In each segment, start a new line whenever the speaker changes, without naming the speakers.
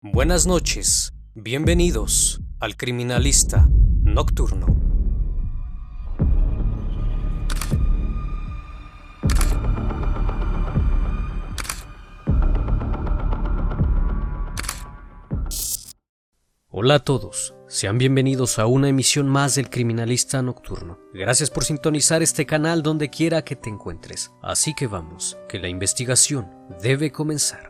Buenas noches, bienvenidos al Criminalista Nocturno. Hola a todos, sean bienvenidos a una emisión más del Criminalista Nocturno. Gracias por sintonizar este canal donde quiera que te encuentres. Así que vamos, que la investigación debe comenzar.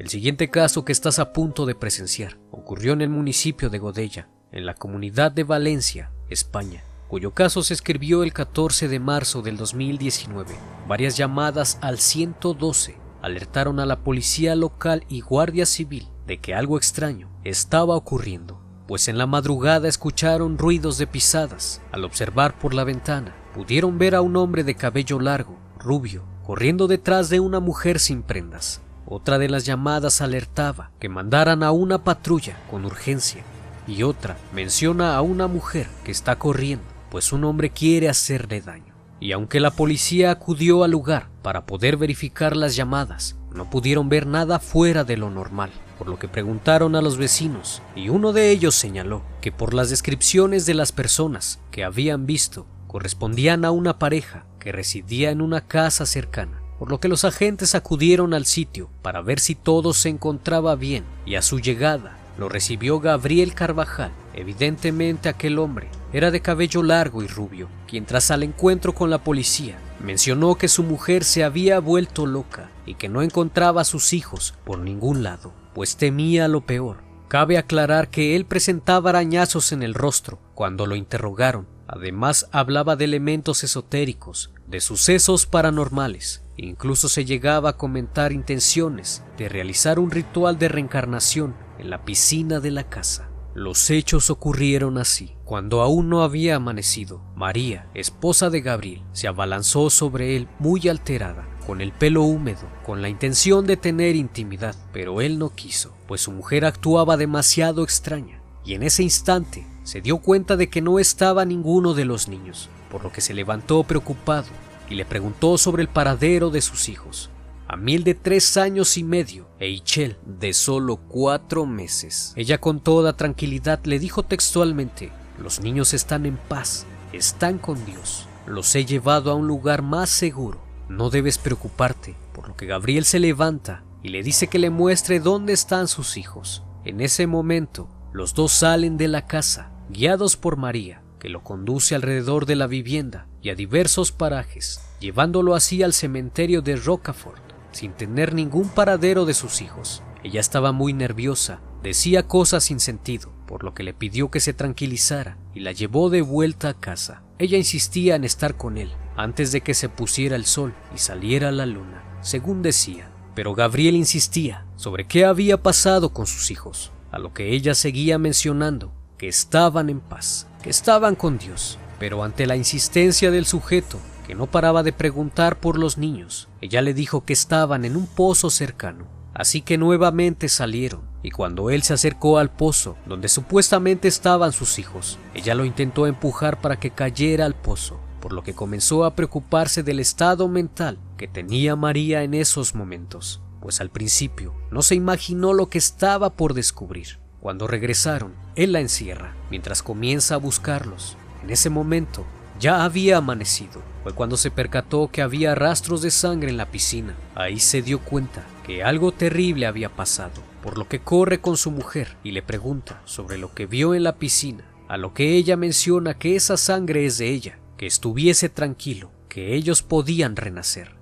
El siguiente caso que estás a punto de presenciar ocurrió en el municipio de Godella, en la comunidad de Valencia, España, cuyo caso se escribió el 14 de marzo del 2019. Varias llamadas al 112 alertaron a la policía local y guardia civil de que algo extraño estaba ocurriendo, pues en la madrugada escucharon ruidos de pisadas. Al observar por la ventana, pudieron ver a un hombre de cabello largo, rubio, corriendo detrás de una mujer sin prendas. Otra de las llamadas alertaba que mandaran a una patrulla con urgencia y otra menciona a una mujer que está corriendo, pues un hombre quiere hacerle daño. Y aunque la policía acudió al lugar para poder verificar las llamadas, no pudieron ver nada fuera de lo normal, por lo que preguntaron a los vecinos y uno de ellos señaló que por las descripciones de las personas que habían visto correspondían a una pareja que residía en una casa cercana por lo que los agentes acudieron al sitio para ver si todo se encontraba bien y a su llegada lo recibió Gabriel Carvajal. Evidentemente aquel hombre era de cabello largo y rubio, quien tras al encuentro con la policía mencionó que su mujer se había vuelto loca y que no encontraba a sus hijos por ningún lado, pues temía lo peor. Cabe aclarar que él presentaba arañazos en el rostro cuando lo interrogaron. Además hablaba de elementos esotéricos, de sucesos paranormales Incluso se llegaba a comentar intenciones de realizar un ritual de reencarnación en la piscina de la casa. Los hechos ocurrieron así. Cuando aún no había amanecido, María, esposa de Gabriel, se abalanzó sobre él muy alterada, con el pelo húmedo, con la intención de tener intimidad, pero él no quiso, pues su mujer actuaba demasiado extraña, y en ese instante se dio cuenta de que no estaba ninguno de los niños, por lo que se levantó preocupado y le preguntó sobre el paradero de sus hijos. A Mil de tres años y medio e Ichel de solo cuatro meses. Ella con toda tranquilidad le dijo textualmente, los niños están en paz, están con Dios, los he llevado a un lugar más seguro, no debes preocuparte, por lo que Gabriel se levanta y le dice que le muestre dónde están sus hijos. En ese momento, los dos salen de la casa, guiados por María, que lo conduce alrededor de la vivienda y a diversos parajes, llevándolo así al cementerio de Rocafort, sin tener ningún paradero de sus hijos. Ella estaba muy nerviosa, decía cosas sin sentido, por lo que le pidió que se tranquilizara y la llevó de vuelta a casa. Ella insistía en estar con él antes de que se pusiera el sol y saliera la luna, según decía. Pero Gabriel insistía sobre qué había pasado con sus hijos, a lo que ella seguía mencionando que estaban en paz, que estaban con Dios, pero ante la insistencia del sujeto, que no paraba de preguntar por los niños, ella le dijo que estaban en un pozo cercano. Así que nuevamente salieron, y cuando él se acercó al pozo, donde supuestamente estaban sus hijos, ella lo intentó empujar para que cayera al pozo, por lo que comenzó a preocuparse del estado mental que tenía María en esos momentos, pues al principio no se imaginó lo que estaba por descubrir. Cuando regresaron, él la encierra, mientras comienza a buscarlos. En ese momento, ya había amanecido. Fue cuando se percató que había rastros de sangre en la piscina. Ahí se dio cuenta que algo terrible había pasado, por lo que corre con su mujer y le pregunta sobre lo que vio en la piscina, a lo que ella menciona que esa sangre es de ella, que estuviese tranquilo, que ellos podían renacer.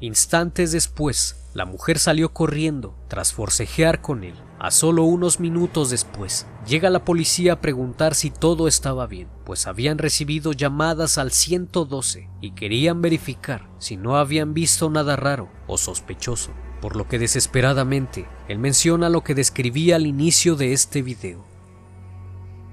Instantes después, la mujer salió corriendo tras forcejear con él. A solo unos minutos después, llega la policía a preguntar si todo estaba bien, pues habían recibido llamadas al 112 y querían verificar si no habían visto nada raro o sospechoso, por lo que desesperadamente él menciona lo que describía al inicio de este video.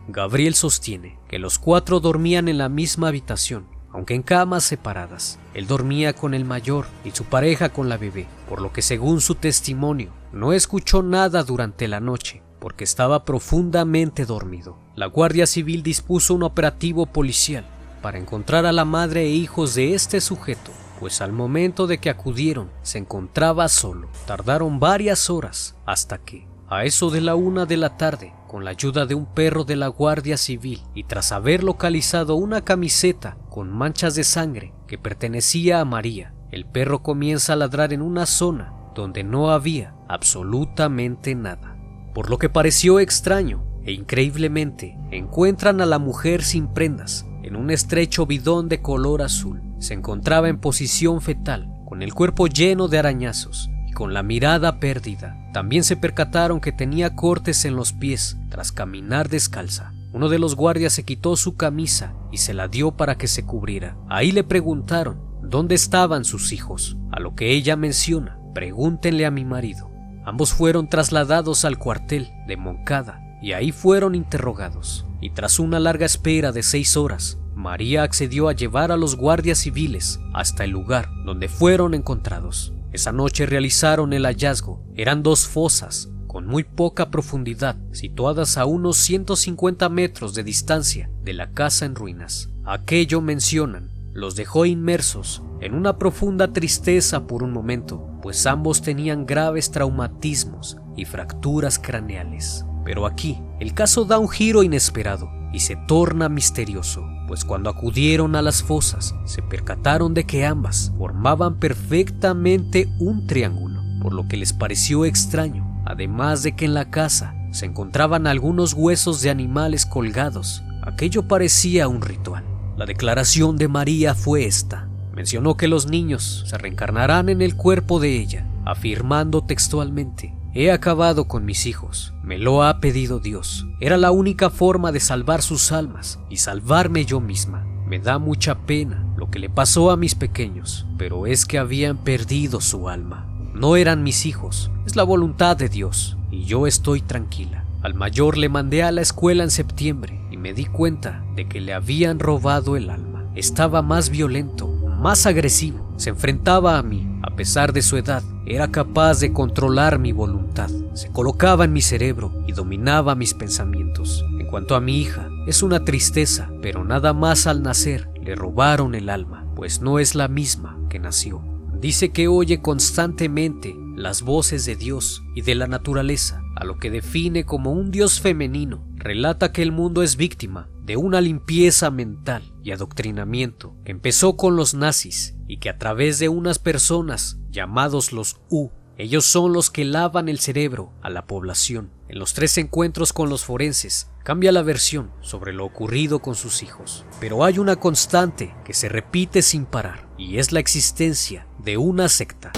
Gabriel sostiene que los cuatro dormían en la misma habitación aunque en camas separadas. Él dormía con el mayor y su pareja con la bebé, por lo que según su testimonio, no escuchó nada durante la noche, porque estaba profundamente dormido. La Guardia Civil dispuso un operativo policial para encontrar a la madre e hijos de este sujeto, pues al momento de que acudieron se encontraba solo. Tardaron varias horas hasta que, a eso de la una de la tarde, con la ayuda de un perro de la Guardia Civil y tras haber localizado una camiseta con manchas de sangre que pertenecía a María, el perro comienza a ladrar en una zona donde no había absolutamente nada. Por lo que pareció extraño e increíblemente encuentran a la mujer sin prendas en un estrecho bidón de color azul. Se encontraba en posición fetal, con el cuerpo lleno de arañazos con la mirada perdida. También se percataron que tenía cortes en los pies tras caminar descalza. Uno de los guardias se quitó su camisa y se la dio para que se cubriera. Ahí le preguntaron dónde estaban sus hijos, a lo que ella menciona, pregúntenle a mi marido. Ambos fueron trasladados al cuartel de Moncada y ahí fueron interrogados. Y tras una larga espera de seis horas, María accedió a llevar a los guardias civiles hasta el lugar donde fueron encontrados. Esa noche realizaron el hallazgo. Eran dos fosas con muy poca profundidad, situadas a unos 150 metros de distancia de la casa en ruinas. Aquello mencionan, los dejó inmersos en una profunda tristeza por un momento, pues ambos tenían graves traumatismos y fracturas craneales. Pero aquí, el caso da un giro inesperado y se torna misterioso, pues cuando acudieron a las fosas se percataron de que ambas formaban perfectamente un triángulo, por lo que les pareció extraño además de que en la casa se encontraban algunos huesos de animales colgados. Aquello parecía un ritual. La declaración de María fue esta. Mencionó que los niños se reencarnarán en el cuerpo de ella, afirmando textualmente, He acabado con mis hijos, me lo ha pedido Dios. Era la única forma de salvar sus almas y salvarme yo misma. Me da mucha pena lo que le pasó a mis pequeños, pero es que habían perdido su alma. No eran mis hijos, es la voluntad de Dios, y yo estoy tranquila. Al mayor le mandé a la escuela en septiembre y me di cuenta de que le habían robado el alma. Estaba más violento, más agresivo, se enfrentaba a mí, a pesar de su edad, era capaz de controlar mi voluntad, se colocaba en mi cerebro y dominaba mis pensamientos. En cuanto a mi hija, es una tristeza, pero nada más al nacer le robaron el alma, pues no es la misma que nació. Dice que oye constantemente las voces de Dios y de la naturaleza, a lo que define como un Dios femenino. Relata que el mundo es víctima de una limpieza mental y adoctrinamiento que empezó con los nazis y que a través de unas personas llamados los U ellos son los que lavan el cerebro a la población. En los tres encuentros con los forenses, cambia la versión sobre lo ocurrido con sus hijos. Pero hay una constante que se repite sin parar, y es la existencia de una secta.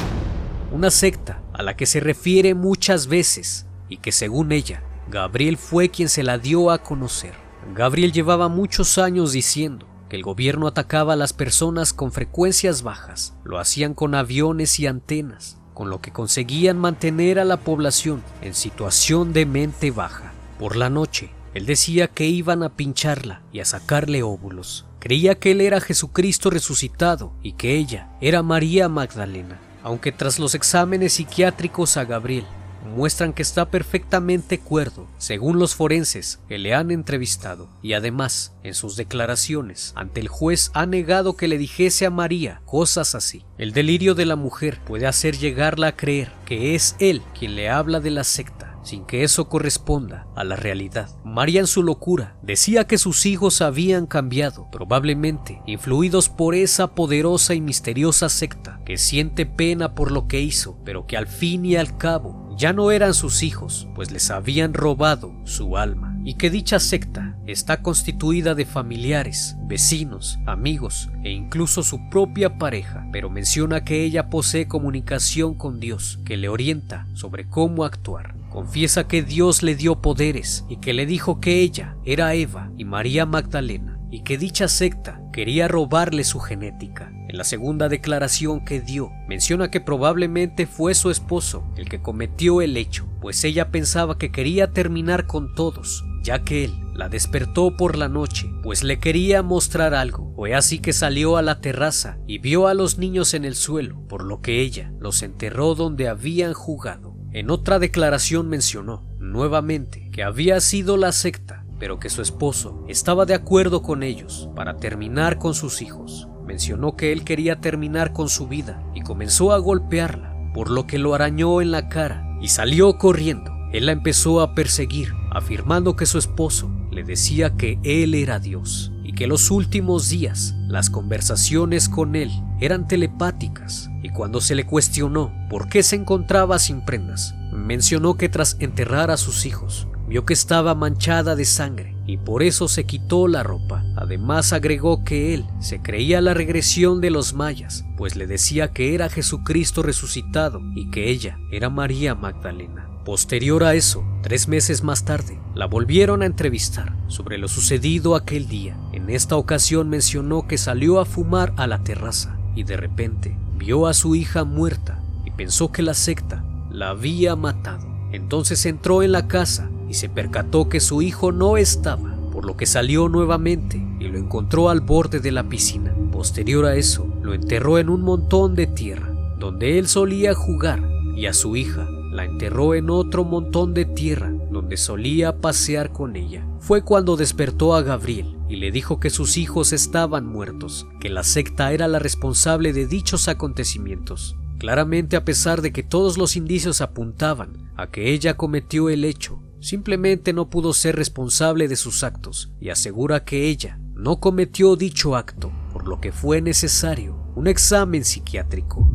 Una secta a la que se refiere muchas veces y que según ella, Gabriel fue quien se la dio a conocer. Gabriel llevaba muchos años diciendo que el gobierno atacaba a las personas con frecuencias bajas, lo hacían con aviones y antenas, con lo que conseguían mantener a la población en situación de mente baja. Por la noche, él decía que iban a pincharla y a sacarle óvulos. Creía que él era Jesucristo resucitado y que ella era María Magdalena, aunque tras los exámenes psiquiátricos a Gabriel muestran que está perfectamente cuerdo, según los forenses que le han entrevistado, y además, en sus declaraciones ante el juez ha negado que le dijese a María cosas así. El delirio de la mujer puede hacer llegarla a creer que es él quien le habla de la secta sin que eso corresponda a la realidad. María en su locura decía que sus hijos habían cambiado, probablemente influidos por esa poderosa y misteriosa secta que siente pena por lo que hizo, pero que al fin y al cabo ya no eran sus hijos, pues les habían robado su alma, y que dicha secta está constituida de familiares, vecinos, amigos e incluso su propia pareja, pero menciona que ella posee comunicación con Dios, que le orienta sobre cómo actuar. Confiesa que Dios le dio poderes y que le dijo que ella era Eva y María Magdalena y que dicha secta quería robarle su genética. En la segunda declaración que dio, menciona que probablemente fue su esposo el que cometió el hecho, pues ella pensaba que quería terminar con todos, ya que él la despertó por la noche, pues le quería mostrar algo. Fue así que salió a la terraza y vio a los niños en el suelo, por lo que ella los enterró donde habían jugado. En otra declaración mencionó nuevamente que había sido la secta, pero que su esposo estaba de acuerdo con ellos para terminar con sus hijos. mencionó que él quería terminar con su vida y comenzó a golpearla, por lo que lo arañó en la cara y salió corriendo. Él la empezó a perseguir, afirmando que su esposo le decía que él era Dios y que los últimos días las conversaciones con él eran telepáticas y cuando se le cuestionó por qué se encontraba sin prendas, mencionó que tras enterrar a sus hijos vio que estaba manchada de sangre y por eso se quitó la ropa. Además agregó que él se creía la regresión de los mayas, pues le decía que era Jesucristo resucitado y que ella era María Magdalena. Posterior a eso, tres meses más tarde, la volvieron a entrevistar sobre lo sucedido aquel día. En esta ocasión mencionó que salió a fumar a la terraza y de repente vio a su hija muerta y pensó que la secta la había matado. Entonces entró en la casa y se percató que su hijo no estaba, por lo que salió nuevamente y lo encontró al borde de la piscina. Posterior a eso, lo enterró en un montón de tierra, donde él solía jugar, y a su hija la enterró en otro montón de tierra donde solía pasear con ella. Fue cuando despertó a Gabriel y le dijo que sus hijos estaban muertos, que la secta era la responsable de dichos acontecimientos. Claramente a pesar de que todos los indicios apuntaban a que ella cometió el hecho, simplemente no pudo ser responsable de sus actos y asegura que ella no cometió dicho acto, por lo que fue necesario un examen psiquiátrico.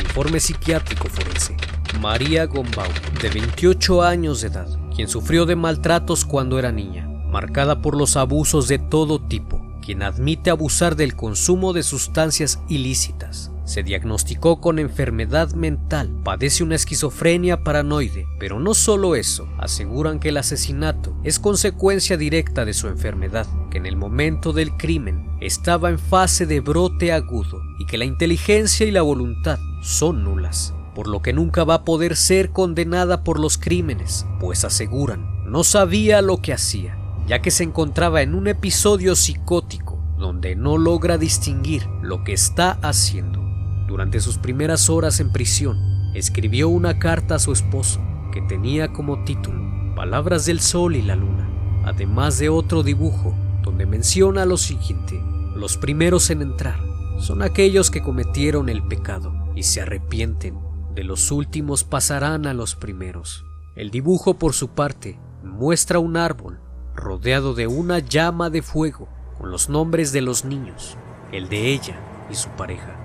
Informe psiquiátrico forense. María Gombau, de 28 años de edad, quien sufrió de maltratos cuando era niña, marcada por los abusos de todo tipo, quien admite abusar del consumo de sustancias ilícitas. Se diagnosticó con enfermedad mental, padece una esquizofrenia paranoide, pero no solo eso, aseguran que el asesinato es consecuencia directa de su enfermedad, que en el momento del crimen estaba en fase de brote agudo y que la inteligencia y la voluntad son nulas por lo que nunca va a poder ser condenada por los crímenes, pues aseguran no sabía lo que hacía, ya que se encontraba en un episodio psicótico donde no logra distinguir lo que está haciendo. Durante sus primeras horas en prisión, escribió una carta a su esposo que tenía como título Palabras del Sol y la Luna, además de otro dibujo donde menciona lo siguiente, los primeros en entrar son aquellos que cometieron el pecado y se arrepienten de los últimos pasarán a los primeros. El dibujo, por su parte, muestra un árbol rodeado de una llama de fuego con los nombres de los niños, el de ella y su pareja.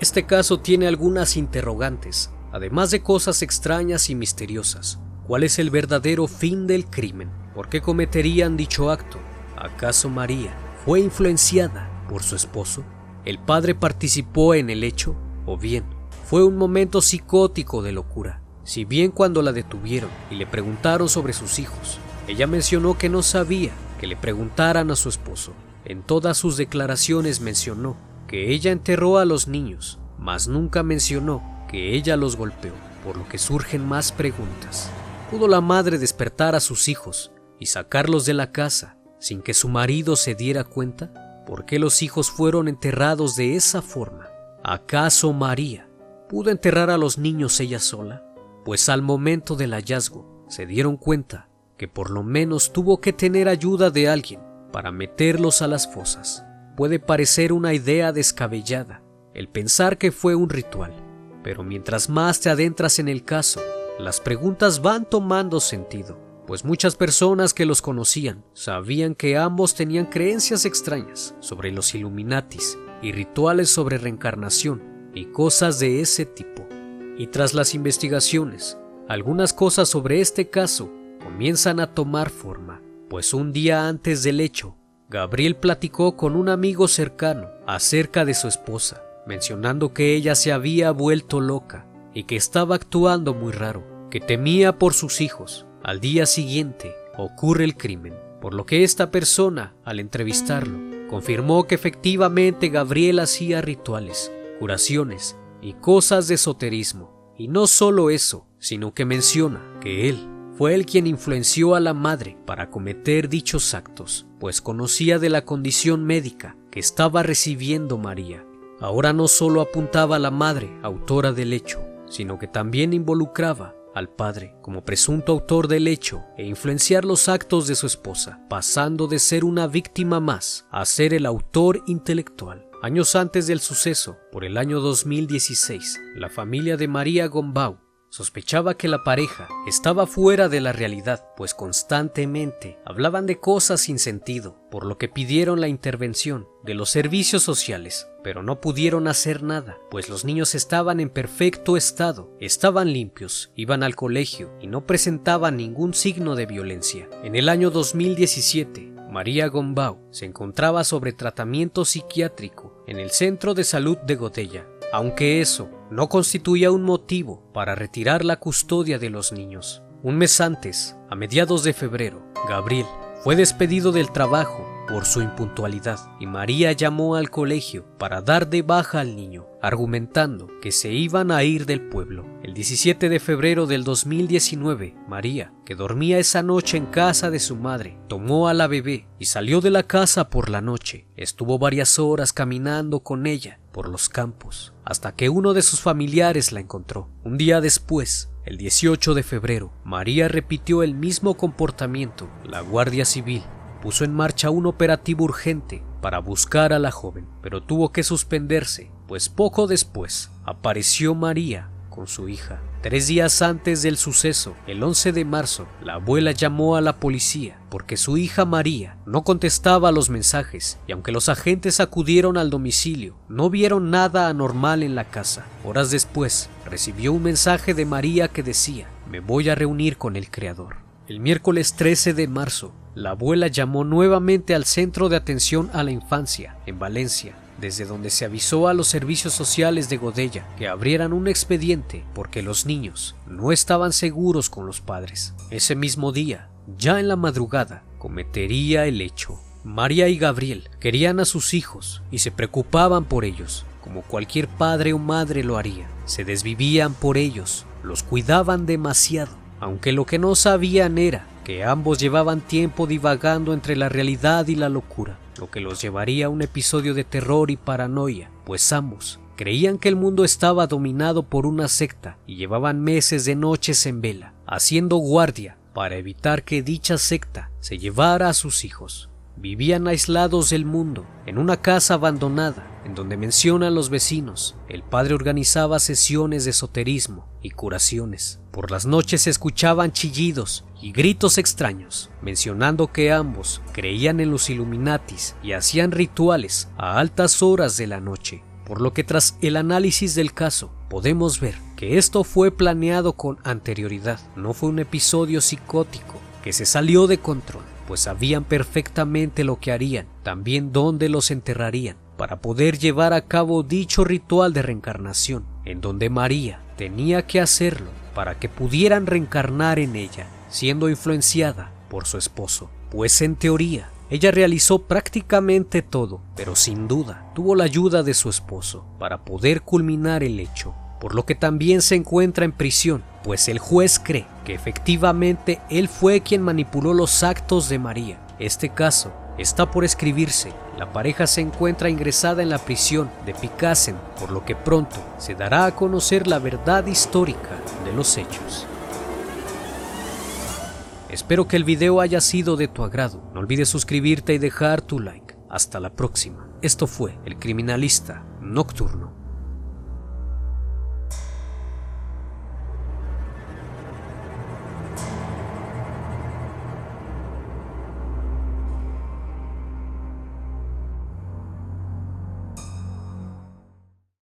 Este caso tiene algunas interrogantes, además de cosas extrañas y misteriosas. ¿Cuál es el verdadero fin del crimen? ¿Por qué cometerían dicho acto? ¿Acaso María fue influenciada por su esposo? ¿El padre participó en el hecho? ¿O bien fue un momento psicótico de locura. Si bien cuando la detuvieron y le preguntaron sobre sus hijos, ella mencionó que no sabía que le preguntaran a su esposo. En todas sus declaraciones mencionó que ella enterró a los niños, mas nunca mencionó que ella los golpeó, por lo que surgen más preguntas. ¿Pudo la madre despertar a sus hijos y sacarlos de la casa sin que su marido se diera cuenta? ¿Por qué los hijos fueron enterrados de esa forma? ¿Acaso María ¿Pudo enterrar a los niños ella sola? Pues al momento del hallazgo se dieron cuenta que por lo menos tuvo que tener ayuda de alguien para meterlos a las fosas. Puede parecer una idea descabellada el pensar que fue un ritual, pero mientras más te adentras en el caso, las preguntas van tomando sentido, pues muchas personas que los conocían sabían que ambos tenían creencias extrañas sobre los Illuminatis y rituales sobre reencarnación y cosas de ese tipo. Y tras las investigaciones, algunas cosas sobre este caso comienzan a tomar forma, pues un día antes del hecho, Gabriel platicó con un amigo cercano acerca de su esposa, mencionando que ella se había vuelto loca y que estaba actuando muy raro, que temía por sus hijos. Al día siguiente ocurre el crimen, por lo que esta persona, al entrevistarlo, confirmó que efectivamente Gabriel hacía rituales curaciones y cosas de esoterismo. Y no solo eso, sino que menciona que él fue el quien influenció a la madre para cometer dichos actos, pues conocía de la condición médica que estaba recibiendo María. Ahora no solo apuntaba a la madre, autora del hecho, sino que también involucraba al padre como presunto autor del hecho e influenciar los actos de su esposa, pasando de ser una víctima más a ser el autor intelectual. Años antes del suceso, por el año 2016, la familia de María Gombau Sospechaba que la pareja estaba fuera de la realidad, pues constantemente hablaban de cosas sin sentido, por lo que pidieron la intervención de los servicios sociales, pero no pudieron hacer nada, pues los niños estaban en perfecto estado, estaban limpios, iban al colegio y no presentaban ningún signo de violencia. En el año 2017, María Gombau se encontraba sobre tratamiento psiquiátrico en el Centro de Salud de Godella, aunque eso no constituía un motivo para retirar la custodia de los niños. Un mes antes, a mediados de febrero, Gabriel fue despedido del trabajo por su impuntualidad y María llamó al colegio para dar de baja al niño, argumentando que se iban a ir del pueblo. El 17 de febrero del 2019, María, que dormía esa noche en casa de su madre, tomó a la bebé y salió de la casa por la noche. Estuvo varias horas caminando con ella por los campos, hasta que uno de sus familiares la encontró. Un día después, el 18 de febrero, María repitió el mismo comportamiento. La Guardia Civil puso en marcha un operativo urgente para buscar a la joven, pero tuvo que suspenderse, pues poco después apareció María con su hija. Tres días antes del suceso, el 11 de marzo, la abuela llamó a la policía porque su hija María no contestaba a los mensajes y aunque los agentes acudieron al domicilio, no vieron nada anormal en la casa. Horas después, recibió un mensaje de María que decía, me voy a reunir con el Creador. El miércoles 13 de marzo, la abuela llamó nuevamente al Centro de Atención a la Infancia, en Valencia, desde donde se avisó a los servicios sociales de Godella que abrieran un expediente porque los niños no estaban seguros con los padres. Ese mismo día, ya en la madrugada, cometería el hecho. María y Gabriel querían a sus hijos y se preocupaban por ellos, como cualquier padre o madre lo haría. Se desvivían por ellos, los cuidaban demasiado, aunque lo que no sabían era que ambos llevaban tiempo divagando entre la realidad y la locura lo que los llevaría a un episodio de terror y paranoia, pues ambos creían que el mundo estaba dominado por una secta y llevaban meses de noches en vela, haciendo guardia para evitar que dicha secta se llevara a sus hijos. Vivían aislados del mundo, en una casa abandonada, en donde mencionan los vecinos. El padre organizaba sesiones de esoterismo y curaciones. Por las noches se escuchaban chillidos y gritos extraños, mencionando que ambos creían en los Illuminatis y hacían rituales a altas horas de la noche. Por lo que tras el análisis del caso, podemos ver que esto fue planeado con anterioridad, no fue un episodio psicótico que se salió de control pues sabían perfectamente lo que harían, también dónde los enterrarían, para poder llevar a cabo dicho ritual de reencarnación, en donde María tenía que hacerlo para que pudieran reencarnar en ella, siendo influenciada por su esposo, pues en teoría ella realizó prácticamente todo, pero sin duda tuvo la ayuda de su esposo para poder culminar el hecho por lo que también se encuentra en prisión, pues el juez cree que efectivamente él fue quien manipuló los actos de María. Este caso está por escribirse. La pareja se encuentra ingresada en la prisión de Picassen, por lo que pronto se dará a conocer la verdad histórica de los hechos. Espero que el video haya sido de tu agrado. No olvides suscribirte y dejar tu like. Hasta la próxima. Esto fue El Criminalista Nocturno.